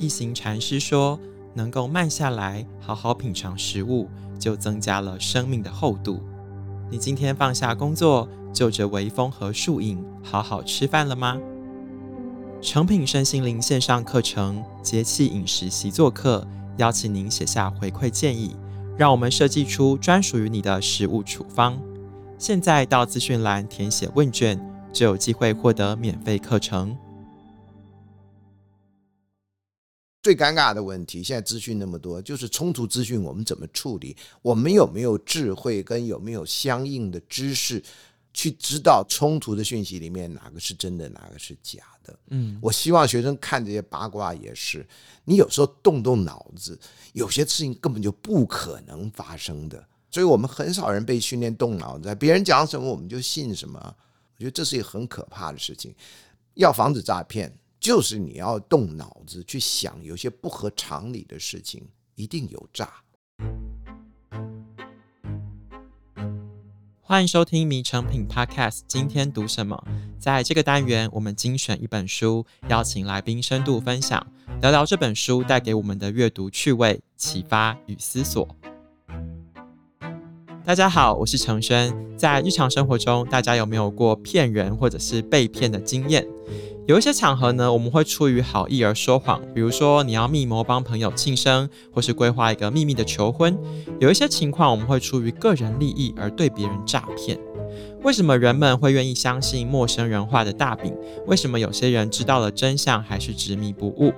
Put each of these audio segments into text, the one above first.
一行禅师说，能够慢下来，好好品尝食物，就增加了生命的厚度。你今天放下工作，就着微风和树影，好好吃饭了吗？诚品身心灵线上课程节气饮食习作课，邀请您写下回馈建议，让我们设计出专属于你的食物处方。现在到资讯栏填写问卷，就有机会获得免费课程。最尴尬的问题，现在资讯那么多，就是冲突资讯我们怎么处理？我们有没有智慧跟有没有相应的知识，去知道冲突的讯息里面哪个是真的，哪个是假的？嗯，我希望学生看这些八卦也是，你有时候动动脑子，有些事情根本就不可能发生的，所以我们很少人被训练动脑子，别人讲什么我们就信什么，我觉得这是一个很可怕的事情。要防止诈骗。就是你要动脑子去想，有些不合常理的事情一定有诈。欢迎收听《迷成品 Podcast》，今天读什么？在这个单元，我们精选一本书，邀请来宾深度分享，聊聊这本书带给我们的阅读趣味、启发与思索。大家好，我是承轩。在日常生活中，大家有没有过骗人或者是被骗的经验？有一些场合呢，我们会出于好意而说谎，比如说你要密谋帮朋友庆生，或是规划一个秘密的求婚。有一些情况，我们会出于个人利益而对别人诈骗。为什么人们会愿意相信陌生人画的大饼？为什么有些人知道了真相还是执迷不悟？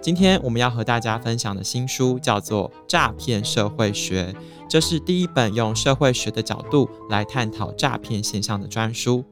今天我们要和大家分享的新书叫做《诈骗社会学》，这是第一本用社会学的角度来探讨诈骗现象的专书。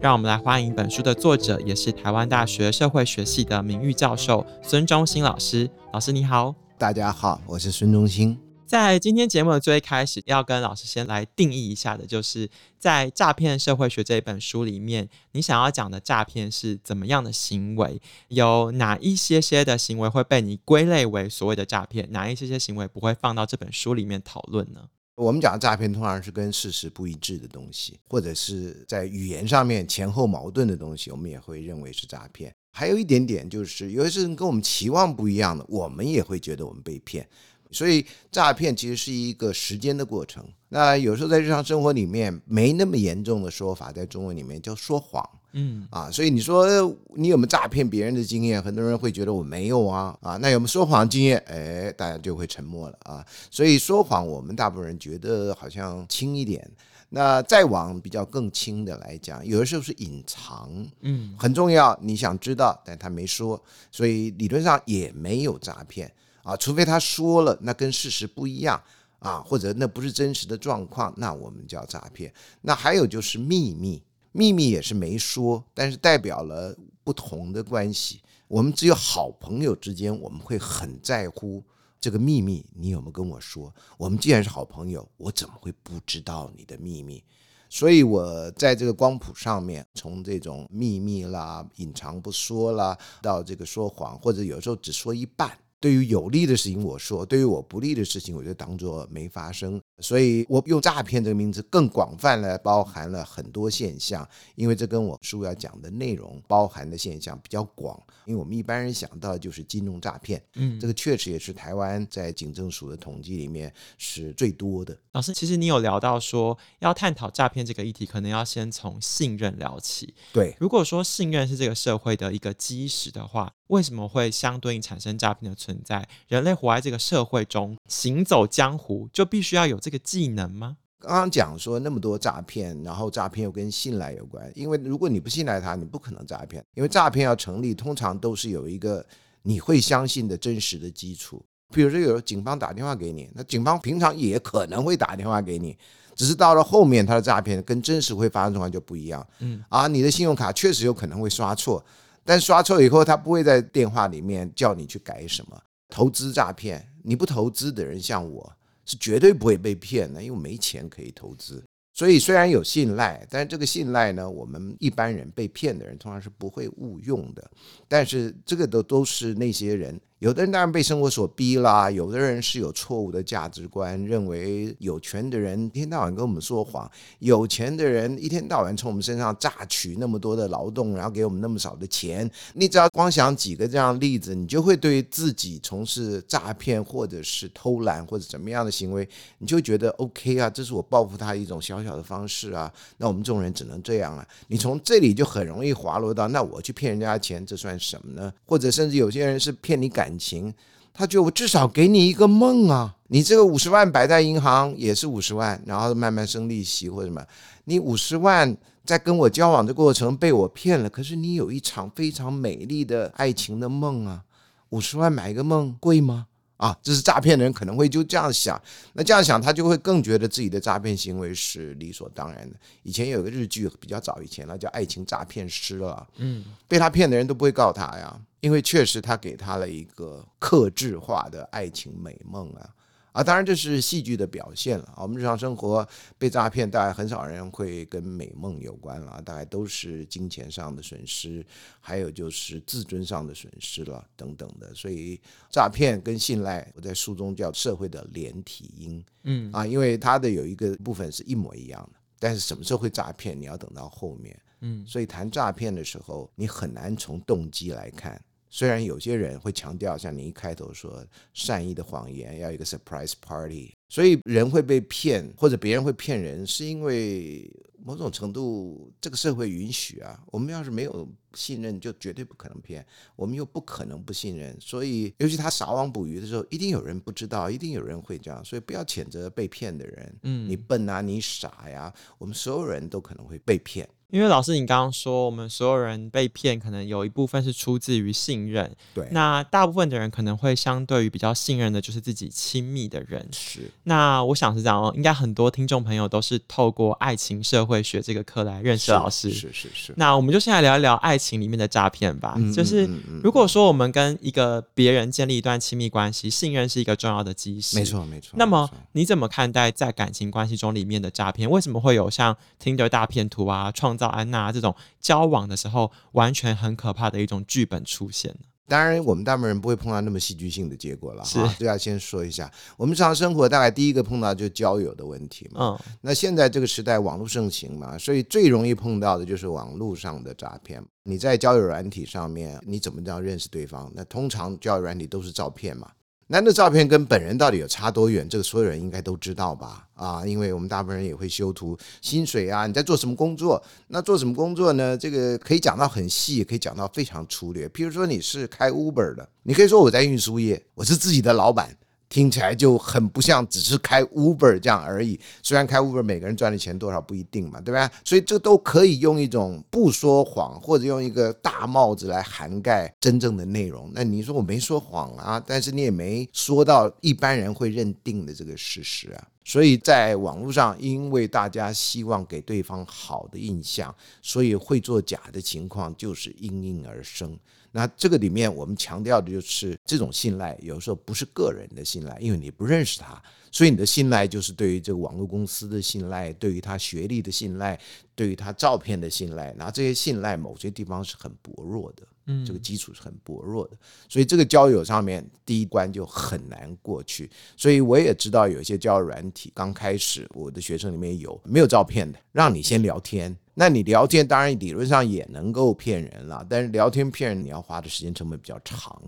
让我们来欢迎本书的作者，也是台湾大学社会学系的名誉教授孙中兴老师。老师你好，大家好，我是孙中兴。在今天节目的最开始，要跟老师先来定义一下的，就是在《诈骗社会学》这一本书里面，你想要讲的诈骗是怎么样的行为？有哪一些些的行为会被你归类为所谓的诈骗？哪一些些行为不会放到这本书里面讨论呢？我们讲的诈骗通常是跟事实不一致的东西，或者是在语言上面前后矛盾的东西，我们也会认为是诈骗。还有一点点就是，有些事情跟我们期望不一样的，我们也会觉得我们被骗。所以诈骗其实是一个时间的过程。那有时候在日常生活里面没那么严重的说法，在中文里面叫说谎。嗯啊，所以你说你有没有诈骗别人的经验？很多人会觉得我没有啊啊。那有没有说谎经验？哎，大家就会沉默了啊。所以说谎，我们大部分人觉得好像轻一点。那再往比较更轻的来讲，有的时候是隐藏，嗯，很重要，你想知道，但他没说，所以理论上也没有诈骗。啊，除非他说了，那跟事实不一样啊，或者那不是真实的状况，那我们叫诈骗。那还有就是秘密，秘密也是没说，但是代表了不同的关系。我们只有好朋友之间，我们会很在乎这个秘密，你有没有跟我说？我们既然是好朋友，我怎么会不知道你的秘密？所以我在这个光谱上面，从这种秘密啦、隐藏不说啦，到这个说谎，或者有时候只说一半。对于有利的事情我说，对于我不利的事情我就当做没发生。所以我用诈骗这个名字更广泛了，包含了很多现象，因为这跟我书要讲的内容包含的现象比较广。因为我们一般人想到的就是金融诈骗，嗯，这个确实也是台湾在警政署的统计里面是最多的。老师，其实你有聊到说，要探讨诈骗这个议题，可能要先从信任聊起。对，如果说信任是这个社会的一个基石的话，为什么会相对应产生诈骗的存在？人类活在这个社会中，行走江湖就必须要有这个技能吗？刚刚讲说那么多诈骗，然后诈骗又跟信赖有关，因为如果你不信赖他，你不可能诈骗。因为诈骗要成立，通常都是有一个你会相信的真实的基础。比如说有警方打电话给你，那警方平常也可能会打电话给你，只是到了后面他的诈骗跟真实会发生状况就不一样。嗯，啊，你的信用卡确实有可能会刷错，但刷错以后他不会在电话里面叫你去改什么。投资诈骗，你不投资的人像我。是绝对不会被骗的，因为没钱可以投资。所以虽然有信赖，但是这个信赖呢，我们一般人被骗的人通常是不会误用的。但是这个都都是那些人有的人当然被生活所逼啦，有的人是有错误的价值观，认为有权的人一天到晚跟我们说谎，有钱的人一天到晚从我们身上榨取那么多的劳动，然后给我们那么少的钱。你只要光想几个这样的例子，你就会对自己从事诈骗或者是偷懒或者怎么样的行为，你就觉得 OK 啊，这是我报复他一种小小的方式啊。那我们这种人只能这样啊。你从这里就很容易滑落到，那我去骗人家钱，这算什么呢？或者甚至有些人是骗你感。感情，他觉得我至少给你一个梦啊！你这个五十万摆在银行也是五十万，然后慢慢生利息或者什么。你五十万在跟我交往的过程被我骗了，可是你有一场非常美丽的爱情的梦啊！五十万买一个梦贵吗？啊，这是诈骗的人可能会就这样想，那这样想他就会更觉得自己的诈骗行为是理所当然的。以前有个日剧比较早以前了，叫《爱情诈骗师》了，嗯，被他骗的人都不会告他呀，因为确实他给他了一个克制化的爱情美梦啊。啊，当然这是戏剧的表现了。我们日常生活被诈骗，大概很少人会跟美梦有关了，大概都是金钱上的损失，还有就是自尊上的损失了等等的。所以诈骗跟信赖，我在书中叫社会的连体婴，嗯啊，因为它的有一个部分是一模一样的，但是什么时候会诈骗，你要等到后面，嗯，所以谈诈骗的时候，你很难从动机来看。虽然有些人会强调，像你一开头说善意的谎言要一个 surprise party，所以人会被骗或者别人会骗人，是因为某种程度这个社会允许啊。我们要是没有信任，就绝对不可能骗；我们又不可能不信任，所以尤其他撒网捕鱼的时候，一定有人不知道，一定有人会这样。所以不要谴责被骗的人，嗯，你笨啊，你傻呀，我们所有人都可能会被骗。因为老师，你刚刚说我们所有人被骗，可能有一部分是出自于信任。对，那大部分的人可能会相对于比较信任的，就是自己亲密的人。是。那我想是这样哦，应该很多听众朋友都是透过爱情社会学这个课来认识老师。是是是，是，那我们就先来聊一聊爱情里面的诈骗吧。嗯、就是如果说我们跟一个别人建立一段亲密关系，信任是一个重要的基石。没错没错。那么你怎么看待在感情关系中里面的诈骗？为什么会有像 Tinder 大骗图啊、创造安娜这种交往的时候完全很可怕的一种剧本出现？当然，我们大部分人不会碰到那么戏剧性的结果了。哈，这要先说一下，我们日常生活大概第一个碰到就是交友的问题嘛。嗯，那现在这个时代网络盛行嘛，所以最容易碰到的就是网络上的诈骗。你在交友软体上面，你怎么这样认识对方？那通常交友软体都是照片嘛。男的照片跟本人到底有差多远？这个所有人应该都知道吧？啊，因为我们大部分人也会修图，薪水啊，你在做什么工作？那做什么工作呢？这个可以讲到很细，也可以讲到非常粗略。譬如说你是开 Uber 的，你可以说我在运输业，我是自己的老板。听起来就很不像只是开 Uber 这样而已。虽然开 Uber 每个人赚的钱多少不一定嘛，对吧？所以这都可以用一种不说谎，或者用一个大帽子来涵盖真正的内容。那你说我没说谎啊，但是你也没说到一般人会认定的这个事实啊。所以在网络上，因为大家希望给对方好的印象，所以会做假的情况就是应运而生。那这个里面，我们强调的就是这种信赖，有时候不是个人的信赖，因为你不认识他，所以你的信赖就是对于这个网络公司的信赖，对于他学历的信赖，对于他照片的信赖。那这些信赖某些地方是很薄弱的，嗯，这个基础是很薄弱的，所以这个交友上面第一关就很难过去。所以我也知道有一些交友软体刚开始，我的学生里面有没有照片的，让你先聊天。那你聊天当然理论上也能够骗人了，但是聊天骗人你要花的时间成本比较长，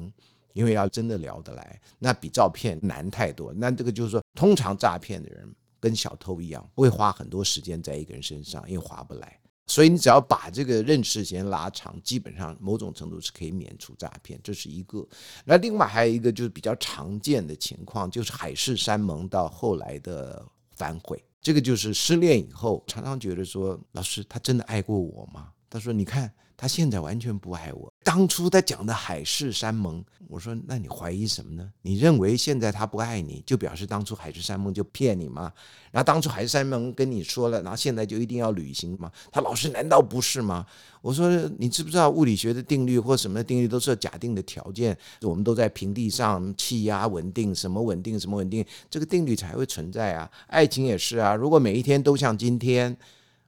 因为要真的聊得来，那比照片难太多。那这个就是说，通常诈骗的人跟小偷一样，会花很多时间在一个人身上，因为划不来。所以你只要把这个认识时间拉长，基本上某种程度是可以免除诈骗，这是一个。那另外还有一个就是比较常见的情况，就是海誓山盟到后来的反悔。这个就是失恋以后，常常觉得说，老师他真的爱过我吗？他说，你看他现在完全不爱我。当初他讲的海誓山盟，我说，那你怀疑什么呢？你认为现在他不爱你，就表示当初海誓山盟就骗你吗？然后当初海誓山盟跟你说了，然后现在就一定要履行吗？他老师难道不是吗？我说，你知不知道物理学的定律或什么定律都是假定的条件？我们都在平地上，气压稳定，什么稳定什么稳定，这个定律才会存在啊。爱情也是啊，如果每一天都像今天，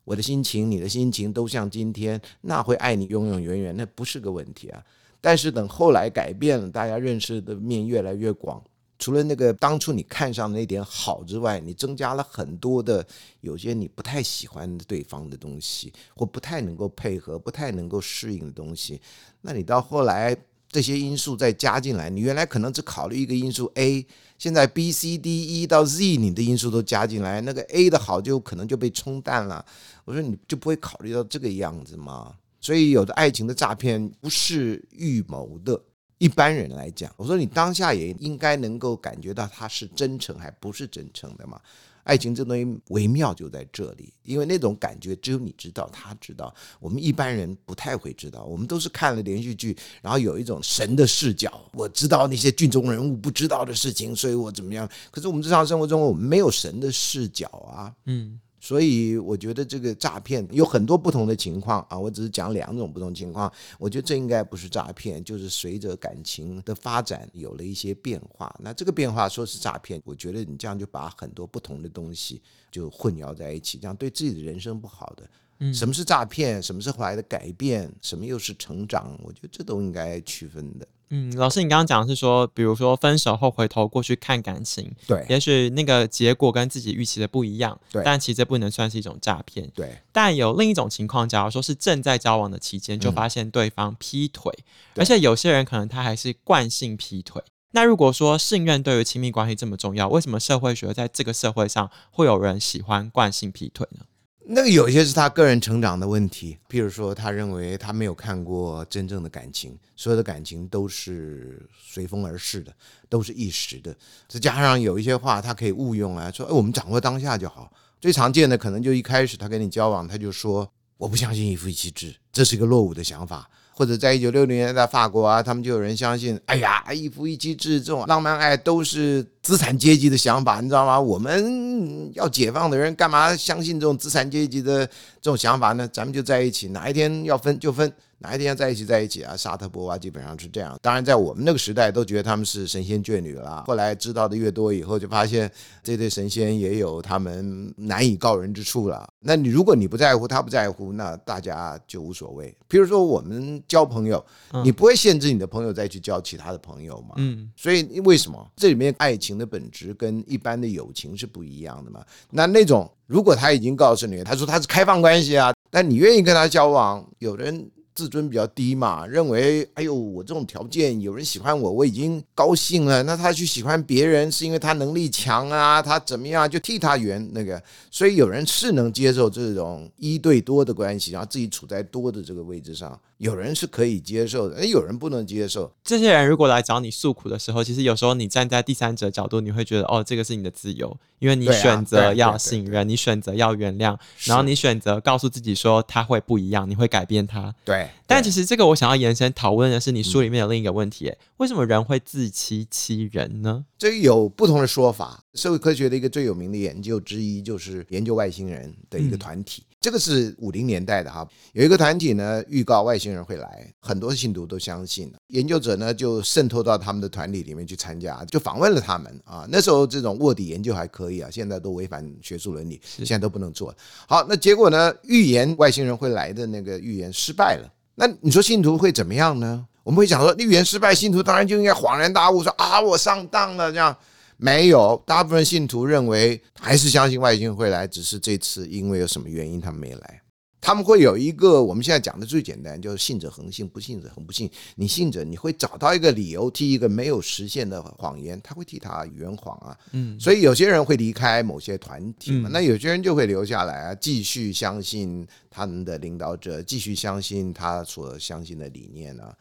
我的心情，你的心情都像今天，那会爱你永永远远，那不是个问题啊。但是等后来改变了，大家认识的面越来越广。除了那个当初你看上那点好之外，你增加了很多的有些你不太喜欢对方的东西，或不太能够配合、不太能够适应的东西。那你到后来这些因素再加进来，你原来可能只考虑一个因素 A，现在 B、C、D、E 到 Z 你的因素都加进来，那个 A 的好就可能就被冲淡了。我说你就不会考虑到这个样子吗？所以有的爱情的诈骗不是预谋的。一般人来讲，我说你当下也应该能够感觉到他是真诚还不是真诚的嘛？爱情这东西微妙就在这里，因为那种感觉只有你知道，他知道，我们一般人不太会知道。我们都是看了连续剧，然后有一种神的视角，我知道那些剧中人物不知道的事情，所以我怎么样？可是我们日常生活中，我们没有神的视角啊，嗯。所以我觉得这个诈骗有很多不同的情况啊，我只是讲两种不同情况。我觉得这应该不是诈骗，就是随着感情的发展有了一些变化。那这个变化说是诈骗，我觉得你这样就把很多不同的东西就混淆在一起，这样对自己的人生不好的。嗯，什么是诈骗？什么是后来的改变？什么又是成长？我觉得这都应该区分的。嗯，老师，你刚刚讲的是说，比如说分手后回头过去看感情，对，也许那个结果跟自己预期的不一样，对，但其实这不能算是一种诈骗，对。但有另一种情况，假如说是正在交往的期间就发现对方劈腿，嗯，而且有些人可能他还是惯性劈腿。那如果说信任对于亲密关系这么重要，为什么社会学在这个社会上会有人喜欢惯性劈腿呢？那个有些是他个人成长的问题，譬如说，他认为他没有看过真正的感情，所有的感情都是随风而逝的，都是一时的。再加上有一些话，他可以误用啊，说，哎，我们掌握当下就好。最常见的可能就一开始他跟你交往，他就说，我不相信一夫一妻制，这是一个落伍的想法。或者在一九六零年代法国啊，他们就有人相信，哎呀，一夫一妻制这种浪漫爱都是资产阶级的想法，你知道吗？我们要解放的人干嘛相信这种资产阶级的这种想法呢？咱们就在一起，哪一天要分就分。哪一天要在一起在一起啊？沙特波娃基本上是这样。当然，在我们那个时代，都觉得他们是神仙眷侣了。后来知道的越多以后，就发现这对神仙也有他们难以告人之处了。那你如果你不在乎，他不在乎，那大家就无所谓。比如说，我们交朋友，你不会限制你的朋友再去交其他的朋友嘛？嗯。所以为什么这里面爱情的本质跟一般的友情是不一样的嘛？那那种如果他已经告诉你，他说他是开放关系啊，但你愿意跟他交往，有的人。自尊比较低嘛，认为哎呦，我这种条件有人喜欢我，我已经高兴了。那他去喜欢别人，是因为他能力强啊，他怎么样就替他圆那个。所以有人是能接受这种一对多的关系，然后自己处在多的这个位置上。有人是可以接受的，哎，有人不能接受。这些人如果来找你诉苦的时候，其实有时候你站在第三者角度，你会觉得哦，这个是你的自由，因为你选择要信任，你选择要原谅，然后你选择告诉自己说他会不一样，你会改变他。对。但其实这个我想要延伸讨论的是，你书里面有另一个问题，为什么人会自欺欺人呢？这有不同的说法。社会科学的一个最有名的研究之一，就是研究外星人的一个团体。这个是五零年代的哈，有一个团体呢，预告外星人会来，很多信徒都相信了。研究者呢就渗透到他们的团体里面去参加，就访问了他们啊。那时候这种卧底研究还可以啊，现在都违反学术伦理，现在都不能做。好，那结果呢，预言外星人会来的那个预言失败了。那你说信徒会怎么样呢？我们会想说，预言失败，信徒当然就应该恍然大悟，说啊，我上当了这样。没有，大部分信徒认为还是相信外星人会来，只是这次因为有什么原因他们没来。他们会有一个我们现在讲的最简单，就是信者恒信，不信者恒不信。你信者，你会找到一个理由替一个没有实现的谎言，他会替他圆谎啊。嗯，所以有些人会离开某些团体嘛，那有些人就会留下来啊，继续相信他们的领导者，继续相信他所相信的理念啊。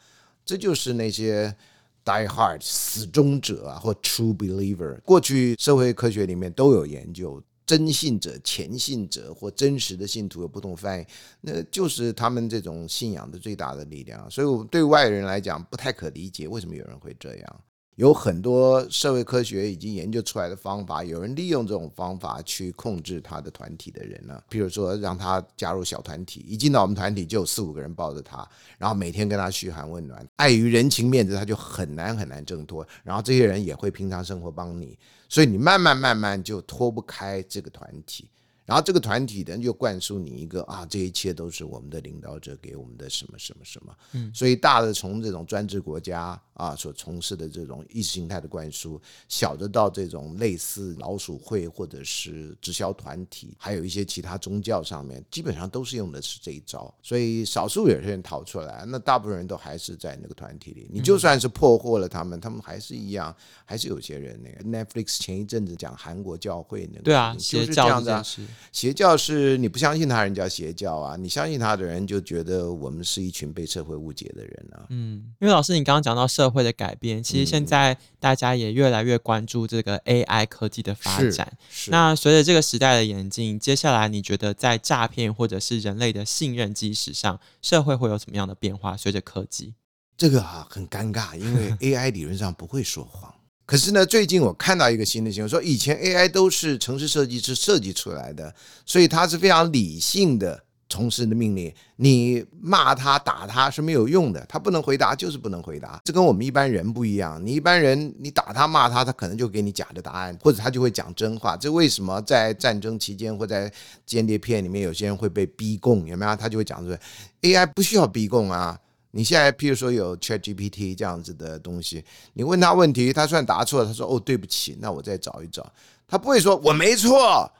这就是那些。Die hard 死忠者啊，或 True Believer，过去社会科学里面都有研究，真信者、虔信者或真实的信徒有不同翻译，那就是他们这种信仰的最大的力量。所以，我对外人来讲不太可理解，为什么有人会这样。有很多社会科学已经研究出来的方法，有人利用这种方法去控制他的团体的人呢。比如说，让他加入小团体，一进到我们团体就有四五个人抱着他，然后每天跟他嘘寒问暖。碍于人情面子，他就很难很难挣脱。然后这些人也会平常生活帮你，所以你慢慢慢慢就脱不开这个团体。然后这个团体人，就灌输你一个啊，这一切都是我们的领导者给我们的什么什么什么。嗯，所以大的从这种专制国家啊所从事的这种意识形态的灌输，小的到这种类似老鼠会或者是直销团体，还有一些其他宗教上面，基本上都是用的是这一招。所以少数有些人逃出来，那大部分人都还是在那个团体里。你就算是破获了他们，他们还是一样，还是有些人那个 Netflix 前一阵子讲韩国教会那个，对啊，就是这样子啊。邪教是你不相信他人叫邪教啊，你相信他的人就觉得我们是一群被社会误解的人啊。嗯，因为老师你刚刚讲到社会的改变，其实现在大家也越来越关注这个 AI 科技的发展。是，是。那随着这个时代的演进，接下来你觉得在诈骗或者是人类的信任基石上，社会会有什么样的变化？随着科技，这个啊很尴尬，因为 AI 理论上不会说谎。可是呢，最近我看到一个新的新闻，说以前 AI 都是城市设计师设计出来的，所以他是非常理性的从事的命令。你骂他、打他是没有用的，他不能回答就是不能回答。这跟我们一般人不一样。你一般人你打他、骂他，他可能就给你假的答案，或者他就会讲真话。这为什么在战争期间或在间谍片里面，有些人会被逼供？有没有？他就会讲说 AI 不需要逼供啊。你现在，譬如说有 ChatGPT 这样子的东西，你问他问题，他虽然答错了，他说：“哦，对不起，那我再找一找。”他不会说“我没错，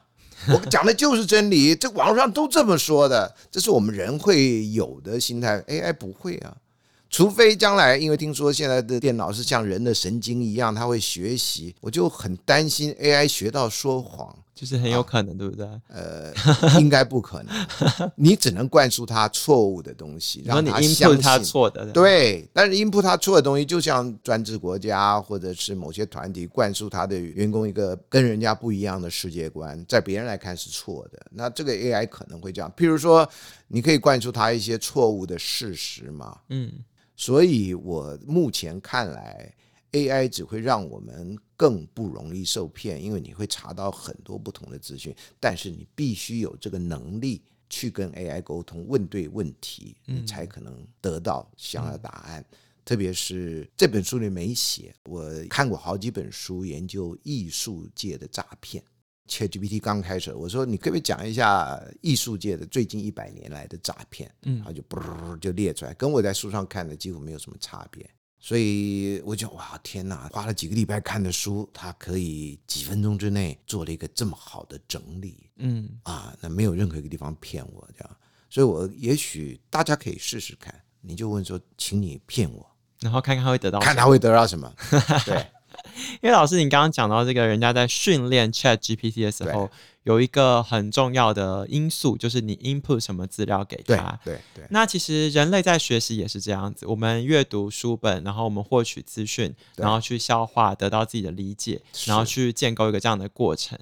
我讲的就是真理”，这网络上都这么说的，这是我们人会有的心态。AI 不会啊，除非将来，因为听说现在的电脑是像人的神经一样，它会学习，我就很担心 AI 学到说谎。就是很有可能，啊、对不对？呃，应该不可能。你只能灌输他错误的东西，让他相信他错的。对，但是 input 他错的东西，就像专制国家或者是某些团体灌输他的员工一个跟人家不一样的世界观，在别人来看是错的。那这个 AI 可能会这样。譬如说，你可以灌输他一些错误的事实嘛？嗯。所以我目前看来。AI 只会让我们更不容易受骗，因为你会查到很多不同的资讯，但是你必须有这个能力去跟 AI 沟通，问对问题，你才可能得到想要的答案。特别是这本书里没写，我看过好几本书研究艺术界的诈骗。ChatGPT 刚开始，我说你可不可以讲一下艺术界的最近一百年来的诈骗？嗯，然后就噗就列出来，跟我在书上看的几乎没有什么差别。所以我就哇天哪，花了几个礼拜看的书，他可以几分钟之内做了一个这么好的整理，嗯啊，那没有任何一个地方骗我这样，所以我也许大家可以试试看，你就问说，请你骗我，然后看看他会得到，看他会得到什么，对。因为老师，你刚刚讲到这个，人家在训练 Chat GPT 的时候，有一个很重要的因素，就是你 input 什么资料给他。对对，那其实人类在学习也是这样子，我们阅读书本，然后我们获取资讯，然后去消化，得到自己的理解，然后去建构一个这样的过程。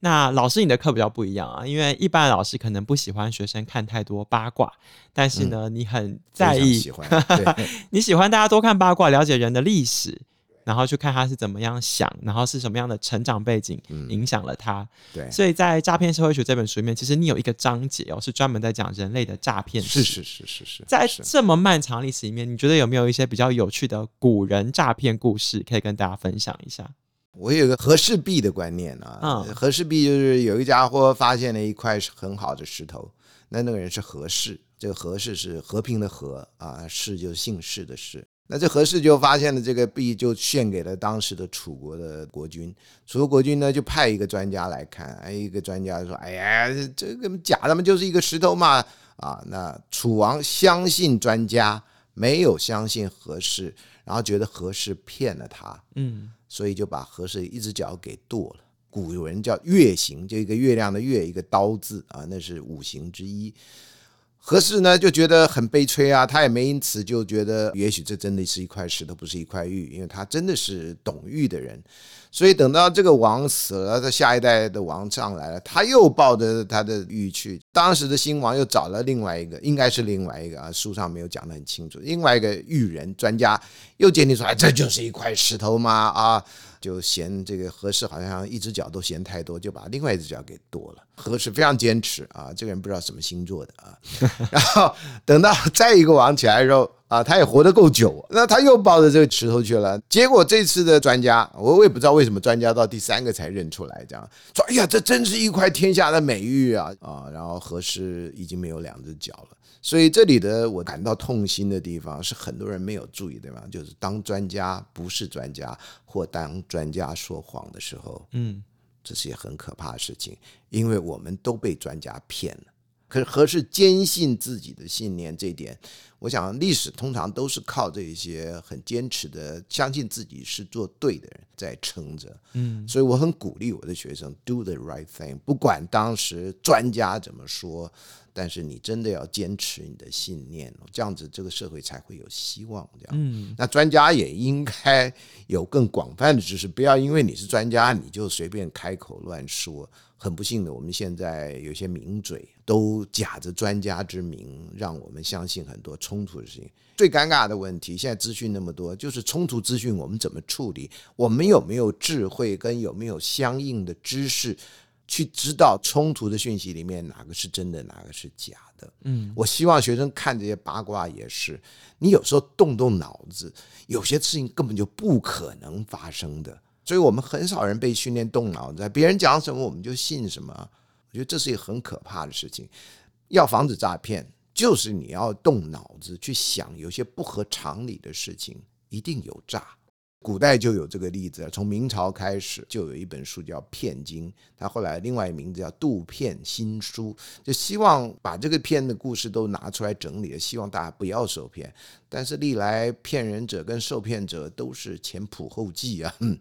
那老师，你的课比较不一样啊，因为一般老师可能不喜欢学生看太多八卦，但是呢，嗯、你很在意，喜欢 你喜欢大家多看八卦，了解人的历史。然后去看他是怎么样想，然后是什么样的成长背景影响了他。嗯、对，所以在《诈骗社会学》这本书里面，其实你有一个章节哦，是专门在讲人类的诈骗史。是是是是是。在这么漫长历史里面，你觉得有没有一些比较有趣的古人诈骗故事可以跟大家分享一下？我有个和氏璧的观念啊，嗯，和氏璧就是有一个家伙发现了一块很好的石头，那那个人是和氏，这个和氏是和平的和啊，氏就是姓氏的氏。那这和氏就发现了这个璧，就献给了当时的楚国的国君。楚国国君呢，就派一个专家来看。哎，一个专家说：“哎呀，这个假的嘛，就是一个石头嘛。”啊，那楚王相信专家，没有相信和氏，然后觉得和氏骗了他。嗯，所以就把和氏一只脚给剁了。古人叫月刑，就一个月亮的月，一个刀字啊，那是五行之一。何氏呢就觉得很悲催啊，他也没因此就觉得也许这真的是一块石头，不是一块玉，因为他真的是懂玉的人。所以等到这个王死了，他下一代的王上来了，他又抱着他的玉去。当时的新王又找了另外一个，应该是另外一个啊，书上没有讲得很清楚。另外一个玉人专家又鉴定出来，这就是一块石头吗？啊，就嫌这个和氏好像一只脚都嫌太多，就把另外一只脚给剁了。何氏非常坚持啊，这个人不知道什么星座的啊。然后等到再一个王起来的时候啊，他也活得够久，那他又抱着这个石头去了。结果这次的专家，我我也不知道为什么专家到第三个才认出来，这样说，哎呀，这真是一块天下的美玉啊啊！然后何氏已经没有两只脚了。所以这里的我感到痛心的地方是很多人没有注意，的地方？就是当专家不是专家，或当专家说谎的时候，嗯。这是一件很可怕的事情，因为我们都被专家骗了。可是何是坚信自己的信念，这一点，我想历史通常都是靠这些很坚持的、相信自己是做对的人在撑着。嗯，所以我很鼓励我的学生 do the right thing，不管当时专家怎么说。但是你真的要坚持你的信念，这样子这个社会才会有希望。这样，嗯，那专家也应该有更广泛的知识，不要因为你是专家你就随便开口乱说。很不幸的，我们现在有些名嘴都假着专家之名，让我们相信很多冲突的事情。最尴尬的问题，现在资讯那么多，就是冲突资讯我们怎么处理？我们有没有智慧跟有没有相应的知识？去知道冲突的讯息里面哪个是真的，哪个是假的。嗯，我希望学生看这些八卦也是，你有时候动动脑子，有些事情根本就不可能发生的。所以我们很少人被训练动脑子，别人讲什么我们就信什么。我觉得这是一个很可怕的事情。要防止诈骗，就是你要动脑子去想，有些不合常理的事情一定有诈。古代就有这个例子，从明朝开始就有一本书叫《骗经》，它后来另外名字叫《杜骗新书》，就希望把这个骗的故事都拿出来整理，希望大家不要受骗。但是历来骗人者跟受骗者都是前仆后继啊，嗯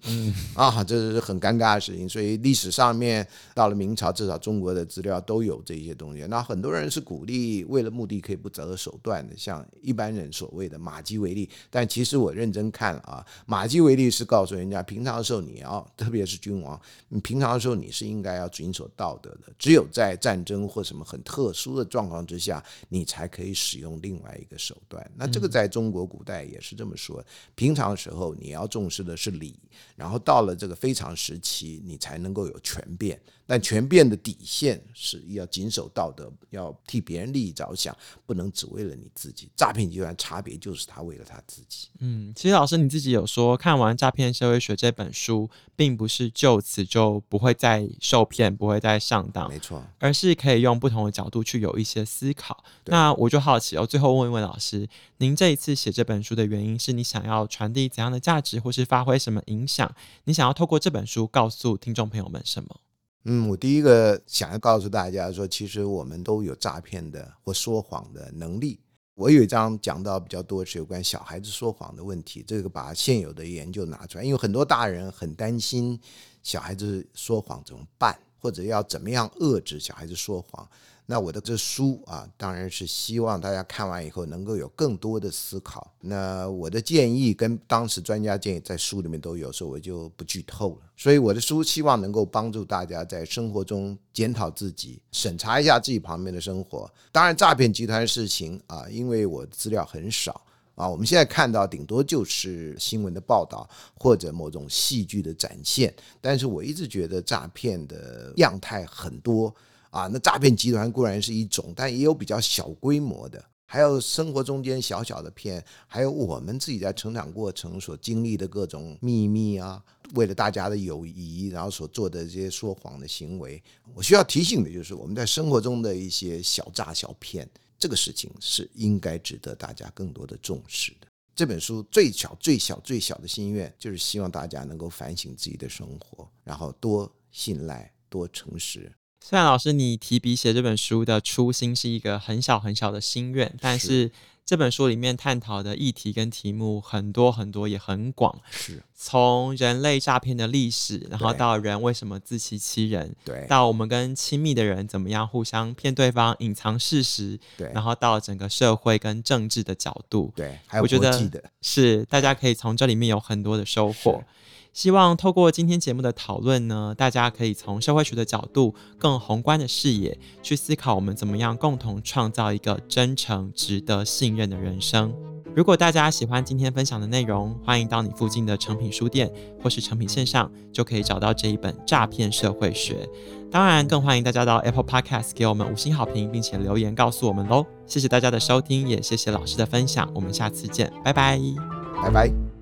啊，这是很尴尬的事情。所以历史上面到了明朝，至少中国的资料都有这些东西。那很多人是鼓励为了目的可以不择手段的，像一般人所谓的马基维利。但其实我认真看了啊，马基维利是告诉人家，平常的时候你要，特别是君王，你平常的时候你是应该要遵守道德的。只有在战争或什么很特殊的状况之下，你才可以使用另外一个手段。那这个在在中国古代也是这么说，平常时候你要重视的是礼，然后到了这个非常时期，你才能够有权变。但权变的底线是要谨守道德，要替别人利益着想，不能只为了你自己。诈骗集团差别就是他为了他自己。嗯，其实老师你自己有说，看完《诈骗社会学》这本书，并不是就此就不会再受骗，不会再上当，没错，而是可以用不同的角度去有一些思考。那我就好奇哦，最后问一问老师，您这一次写这本书的原因是你想要传递怎样的价值，或是发挥什么影响？你想要透过这本书告诉听众朋友们什么？嗯，我第一个想要告诉大家说，其实我们都有诈骗的或说谎的能力。我有一章讲到比较多是有关小孩子说谎的问题，这个把现有的研究拿出来，因为很多大人很担心小孩子说谎怎么办，或者要怎么样遏制小孩子说谎。那我的这书啊，当然是希望大家看完以后能够有更多的思考。那我的建议跟当时专家建议在书里面都有，所以我就不剧透了。所以我的书希望能够帮助大家在生活中检讨自己，审查一下自己旁边的生活。当然，诈骗集团的事情啊，因为我资料很少啊，我们现在看到顶多就是新闻的报道或者某种戏剧的展现。但是我一直觉得诈骗的样态很多。啊，那诈骗集团固然是一种，但也有比较小规模的，还有生活中间小小的骗，还有我们自己在成长过程所经历的各种秘密啊，为了大家的友谊，然后所做的这些说谎的行为。我需要提醒的就是，我们在生活中的一些小诈小骗，这个事情是应该值得大家更多的重视的。这本书最小、最小、最小的心愿，就是希望大家能够反省自己的生活，然后多信赖、多诚实。虽然老师你提笔写这本书的初心是一个很小很小的心愿，但是这本书里面探讨的议题跟题目很多很多，也很广。是，从人类诈骗的历史，然后到人为什么自欺欺人，对，到我们跟亲密的人怎么样互相骗对方、隐藏事实，对，然后到整个社会跟政治的角度，对，还有国际的，是大家可以从这里面有很多的收获。希望透过今天节目的讨论呢，大家可以从社会学的角度，更宏观的视野去思考，我们怎么样共同创造一个真诚、值得信任的人生。如果大家喜欢今天分享的内容，欢迎到你附近的诚品书店或是诚品线上，就可以找到这一本《诈骗社会学》。当然，更欢迎大家到 Apple Podcast 给我们五星好评，并且留言告诉我们喽。谢谢大家的收听，也谢谢老师的分享。我们下次见，拜拜，拜拜。